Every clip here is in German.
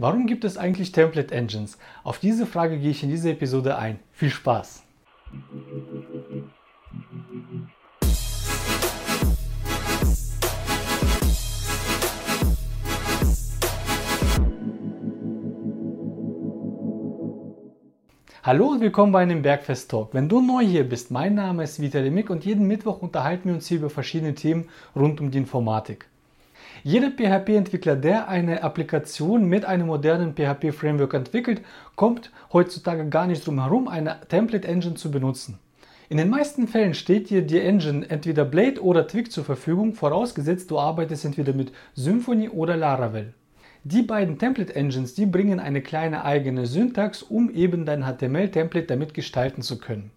Warum gibt es eigentlich Template Engines? Auf diese Frage gehe ich in dieser Episode ein. Viel Spaß! Hallo und willkommen bei einem Bergfest Talk. Wenn du neu hier bist, mein Name ist Vitali Mick und jeden Mittwoch unterhalten wir uns hier über verschiedene Themen rund um die Informatik. Jeder PHP-Entwickler, der eine Applikation mit einem modernen PHP-Framework entwickelt, kommt heutzutage gar nicht drum herum, eine Template-Engine zu benutzen. In den meisten Fällen steht dir die Engine entweder Blade oder Twig zur Verfügung, vorausgesetzt du arbeitest entweder mit Symfony oder Laravel. Die beiden Template Engines, die bringen eine kleine eigene Syntax, um eben dein HTML-Template damit gestalten zu können.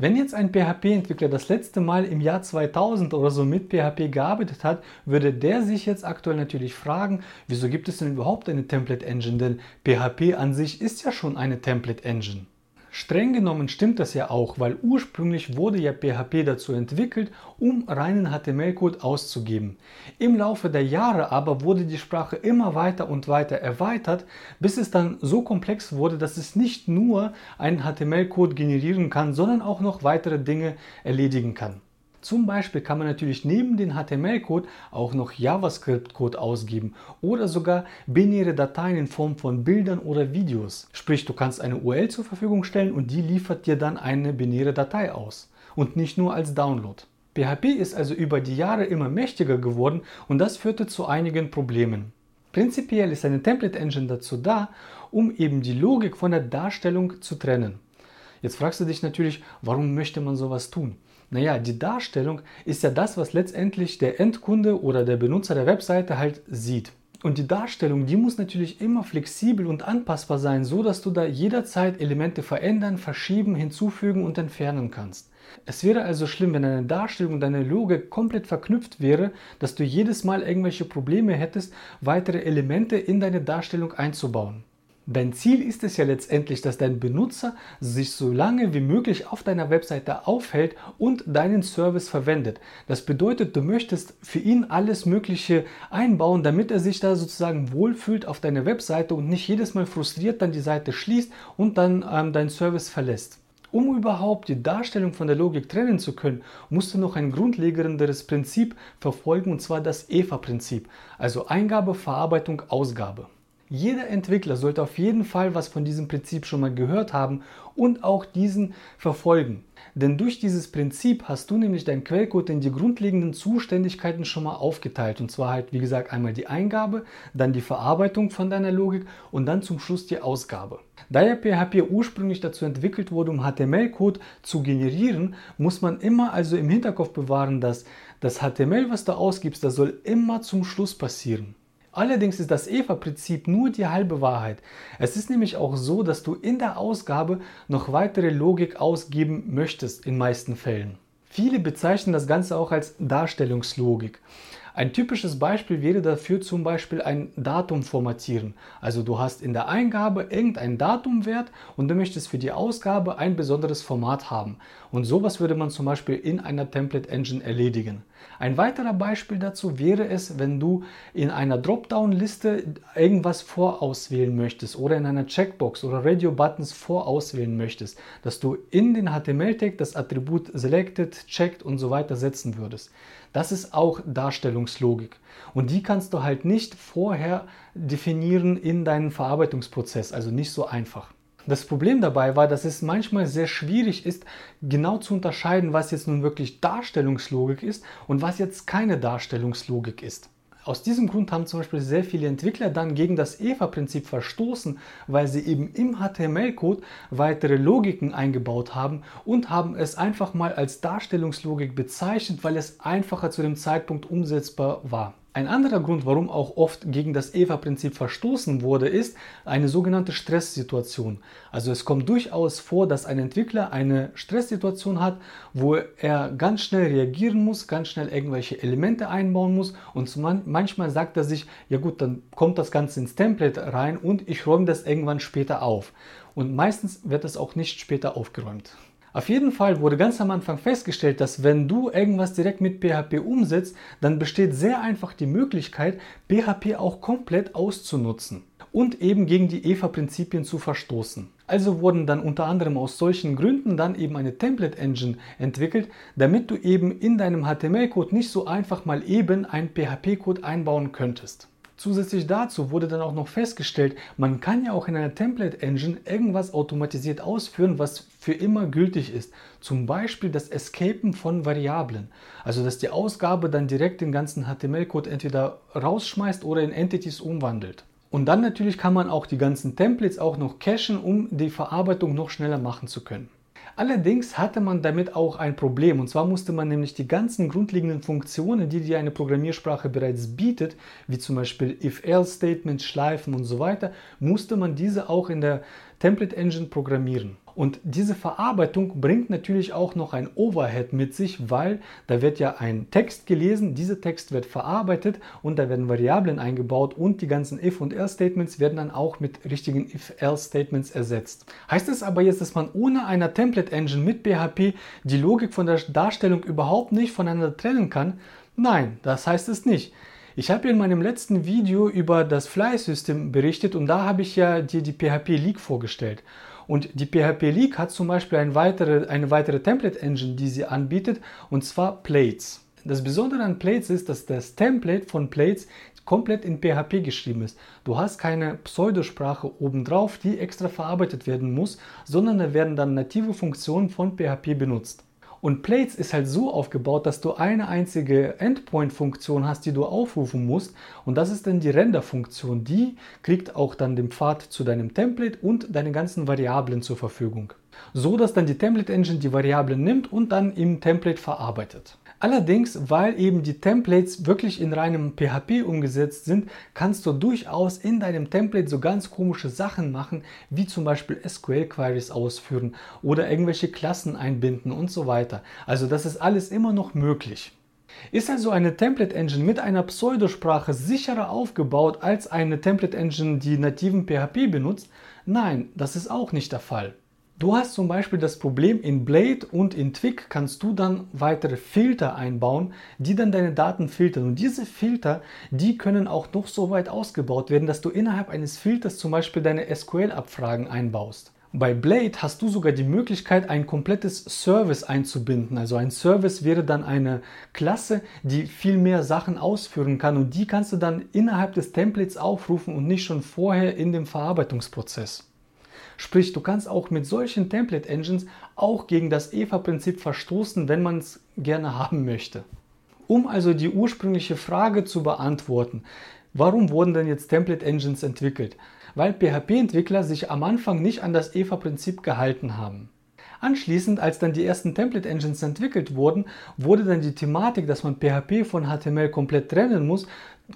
Wenn jetzt ein PHP-Entwickler das letzte Mal im Jahr 2000 oder so mit PHP gearbeitet hat, würde der sich jetzt aktuell natürlich fragen, wieso gibt es denn überhaupt eine Template Engine? Denn PHP an sich ist ja schon eine Template Engine. Streng genommen stimmt das ja auch, weil ursprünglich wurde ja PHP dazu entwickelt, um reinen HTML-Code auszugeben. Im Laufe der Jahre aber wurde die Sprache immer weiter und weiter erweitert, bis es dann so komplex wurde, dass es nicht nur einen HTML-Code generieren kann, sondern auch noch weitere Dinge erledigen kann. Zum Beispiel kann man natürlich neben den HTML-Code auch noch JavaScript-Code ausgeben oder sogar binäre Dateien in Form von Bildern oder Videos. Sprich, du kannst eine URL zur Verfügung stellen und die liefert dir dann eine binäre Datei aus und nicht nur als Download. PHP ist also über die Jahre immer mächtiger geworden und das führte zu einigen Problemen. Prinzipiell ist eine Template Engine dazu da, um eben die Logik von der Darstellung zu trennen. Jetzt fragst du dich natürlich, warum möchte man sowas tun? Naja, die Darstellung ist ja das, was letztendlich der Endkunde oder der Benutzer der Webseite halt sieht. Und die Darstellung, die muss natürlich immer flexibel und anpassbar sein, so dass du da jederzeit Elemente verändern, verschieben, hinzufügen und entfernen kannst. Es wäre also schlimm, wenn deine Darstellung und deine Logik komplett verknüpft wäre, dass du jedes Mal irgendwelche Probleme hättest, weitere Elemente in deine Darstellung einzubauen. Dein Ziel ist es ja letztendlich, dass dein Benutzer sich so lange wie möglich auf deiner Webseite aufhält und deinen Service verwendet. Das bedeutet, du möchtest für ihn alles Mögliche einbauen, damit er sich da sozusagen wohlfühlt auf deiner Webseite und nicht jedes Mal frustriert dann die Seite schließt und dann ähm, deinen Service verlässt. Um überhaupt die Darstellung von der Logik trennen zu können, musst du noch ein grundlegenderes Prinzip verfolgen, und zwar das EVA-Prinzip, also Eingabe, Verarbeitung, Ausgabe. Jeder Entwickler sollte auf jeden Fall was von diesem Prinzip schon mal gehört haben und auch diesen verfolgen. Denn durch dieses Prinzip hast du nämlich dein Quellcode in die grundlegenden Zuständigkeiten schon mal aufgeteilt. Und zwar halt, wie gesagt, einmal die Eingabe, dann die Verarbeitung von deiner Logik und dann zum Schluss die Ausgabe. Da ja PHP ursprünglich dazu entwickelt wurde, um HTML-Code zu generieren, muss man immer also im Hinterkopf bewahren, dass das HTML, was du ausgibst, das soll immer zum Schluss passieren. Allerdings ist das EVA-Prinzip nur die halbe Wahrheit. Es ist nämlich auch so, dass du in der Ausgabe noch weitere Logik ausgeben möchtest in meisten Fällen. Viele bezeichnen das Ganze auch als Darstellungslogik. Ein typisches Beispiel wäre dafür zum Beispiel ein Datum formatieren. Also du hast in der Eingabe irgendein Datumwert und du möchtest für die Ausgabe ein besonderes Format haben. Und sowas würde man zum Beispiel in einer Template Engine erledigen. Ein weiterer Beispiel dazu wäre es, wenn du in einer Dropdown-Liste irgendwas vorauswählen möchtest oder in einer Checkbox oder Radio-Buttons vorauswählen möchtest, dass du in den HTML-Tag das Attribut selected, checked und so weiter setzen würdest. Das ist auch Darstellungslogik. Und die kannst du halt nicht vorher definieren in deinem Verarbeitungsprozess, also nicht so einfach. Das Problem dabei war, dass es manchmal sehr schwierig ist, genau zu unterscheiden, was jetzt nun wirklich Darstellungslogik ist und was jetzt keine Darstellungslogik ist. Aus diesem Grund haben zum Beispiel sehr viele Entwickler dann gegen das EVA-Prinzip verstoßen, weil sie eben im HTML-Code weitere Logiken eingebaut haben und haben es einfach mal als Darstellungslogik bezeichnet, weil es einfacher zu dem Zeitpunkt umsetzbar war. Ein anderer Grund, warum auch oft gegen das EVA-Prinzip verstoßen wurde, ist eine sogenannte Stresssituation. Also es kommt durchaus vor, dass ein Entwickler eine Stresssituation hat, wo er ganz schnell reagieren muss, ganz schnell irgendwelche Elemente einbauen muss und manchmal sagt er sich, ja gut, dann kommt das Ganze ins Template rein und ich räume das irgendwann später auf. Und meistens wird es auch nicht später aufgeräumt. Auf jeden Fall wurde ganz am Anfang festgestellt, dass wenn du irgendwas direkt mit PHP umsetzt, dann besteht sehr einfach die Möglichkeit, PHP auch komplett auszunutzen. und eben gegen die EVA-Prinzipien zu verstoßen. Also wurden dann unter anderem aus solchen Gründen dann eben eine Template Engine entwickelt, damit du eben in deinem HTML-Code nicht so einfach mal eben einen PHP-Code einbauen könntest. Zusätzlich dazu wurde dann auch noch festgestellt, man kann ja auch in einer Template Engine irgendwas automatisiert ausführen, was für immer gültig ist. Zum Beispiel das Escapen von Variablen. Also dass die Ausgabe dann direkt den ganzen HTML-Code entweder rausschmeißt oder in Entities umwandelt. Und dann natürlich kann man auch die ganzen Templates auch noch cachen, um die Verarbeitung noch schneller machen zu können. Allerdings hatte man damit auch ein Problem und zwar musste man nämlich die ganzen grundlegenden Funktionen, die dir eine Programmiersprache bereits bietet, wie zum Beispiel if-else-Statements, Schleifen und so weiter, musste man diese auch in der Template Engine programmieren. Und diese Verarbeitung bringt natürlich auch noch ein Overhead mit sich, weil da wird ja ein Text gelesen, dieser Text wird verarbeitet und da werden Variablen eingebaut und die ganzen if und else Statements werden dann auch mit richtigen if else Statements ersetzt. Heißt es aber jetzt, dass man ohne einer Template Engine mit PHP die Logik von der Darstellung überhaupt nicht voneinander trennen kann? Nein, das heißt es nicht. Ich habe in meinem letzten Video über das Fly-System berichtet und da habe ich ja dir die PHP League vorgestellt. Und die PHP League hat zum Beispiel eine weitere, eine weitere Template Engine, die sie anbietet, und zwar Plates. Das Besondere an Plates ist, dass das Template von Plates komplett in PHP geschrieben ist. Du hast keine Pseudosprache obendrauf, die extra verarbeitet werden muss, sondern da werden dann native Funktionen von PHP benutzt. Und Plates ist halt so aufgebaut, dass du eine einzige Endpoint-Funktion hast, die du aufrufen musst. Und das ist dann die Render-Funktion. Die kriegt auch dann den Pfad zu deinem Template und deine ganzen Variablen zur Verfügung. So dass dann die Template Engine die Variablen nimmt und dann im Template verarbeitet. Allerdings, weil eben die Templates wirklich in reinem PHP umgesetzt sind, kannst du durchaus in deinem Template so ganz komische Sachen machen, wie zum Beispiel SQL-Queries ausführen oder irgendwelche Klassen einbinden und so weiter. Also das ist alles immer noch möglich. Ist also eine Template Engine mit einer Pseudosprache sicherer aufgebaut als eine Template Engine, die nativen PHP benutzt? Nein, das ist auch nicht der Fall. Du hast zum Beispiel das Problem, in Blade und in Twig kannst du dann weitere Filter einbauen, die dann deine Daten filtern. Und diese Filter, die können auch noch so weit ausgebaut werden, dass du innerhalb eines Filters zum Beispiel deine SQL-Abfragen einbaust. Bei Blade hast du sogar die Möglichkeit, ein komplettes Service einzubinden. Also ein Service wäre dann eine Klasse, die viel mehr Sachen ausführen kann und die kannst du dann innerhalb des Templates aufrufen und nicht schon vorher in dem Verarbeitungsprozess. Sprich, du kannst auch mit solchen Template Engines auch gegen das EVA-Prinzip verstoßen, wenn man es gerne haben möchte. Um also die ursprüngliche Frage zu beantworten, warum wurden denn jetzt Template Engines entwickelt? Weil PHP-Entwickler sich am Anfang nicht an das EVA-Prinzip gehalten haben. Anschließend, als dann die ersten Template Engines entwickelt wurden, wurde dann die Thematik, dass man PHP von HTML komplett trennen muss,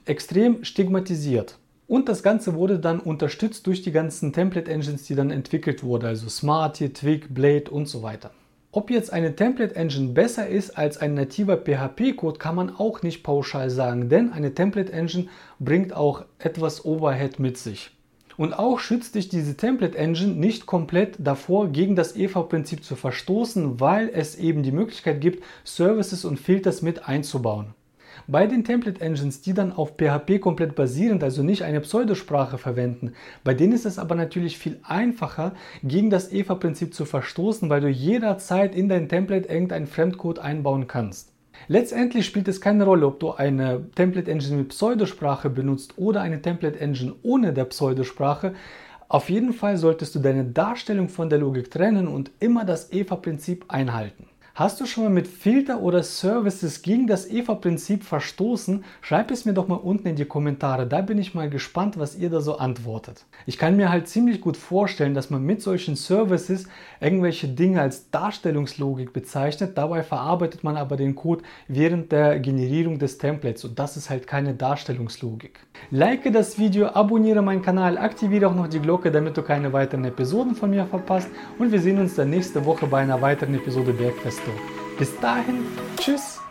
extrem stigmatisiert. Und das Ganze wurde dann unterstützt durch die ganzen Template Engines, die dann entwickelt wurden, also Smarty, Twig, Blade und so weiter. Ob jetzt eine Template Engine besser ist als ein nativer PHP-Code, kann man auch nicht pauschal sagen, denn eine Template Engine bringt auch etwas Overhead mit sich. Und auch schützt dich diese Template Engine nicht komplett davor, gegen das EV-Prinzip zu verstoßen, weil es eben die Möglichkeit gibt, Services und Filters mit einzubauen. Bei den Template Engines, die dann auf PHP komplett basierend, also nicht eine Pseudosprache verwenden, bei denen ist es aber natürlich viel einfacher, gegen das EVA-Prinzip zu verstoßen, weil du jederzeit in dein Template irgendeinen Fremdcode einbauen kannst. Letztendlich spielt es keine Rolle, ob du eine Template Engine mit Pseudosprache benutzt oder eine Template Engine ohne der Pseudosprache. Auf jeden Fall solltest du deine Darstellung von der Logik trennen und immer das EVA-Prinzip einhalten. Hast du schon mal mit Filter oder Services gegen das EVA-Prinzip verstoßen? Schreib es mir doch mal unten in die Kommentare. Da bin ich mal gespannt, was ihr da so antwortet. Ich kann mir halt ziemlich gut vorstellen, dass man mit solchen Services irgendwelche Dinge als Darstellungslogik bezeichnet. Dabei verarbeitet man aber den Code während der Generierung des Templates und das ist halt keine Darstellungslogik. Like das Video, abonniere meinen Kanal, aktiviere auch noch die Glocke, damit du keine weiteren Episoden von mir verpasst und wir sehen uns dann nächste Woche bei einer weiteren Episode Bergfest. Bis dahin, tschüss.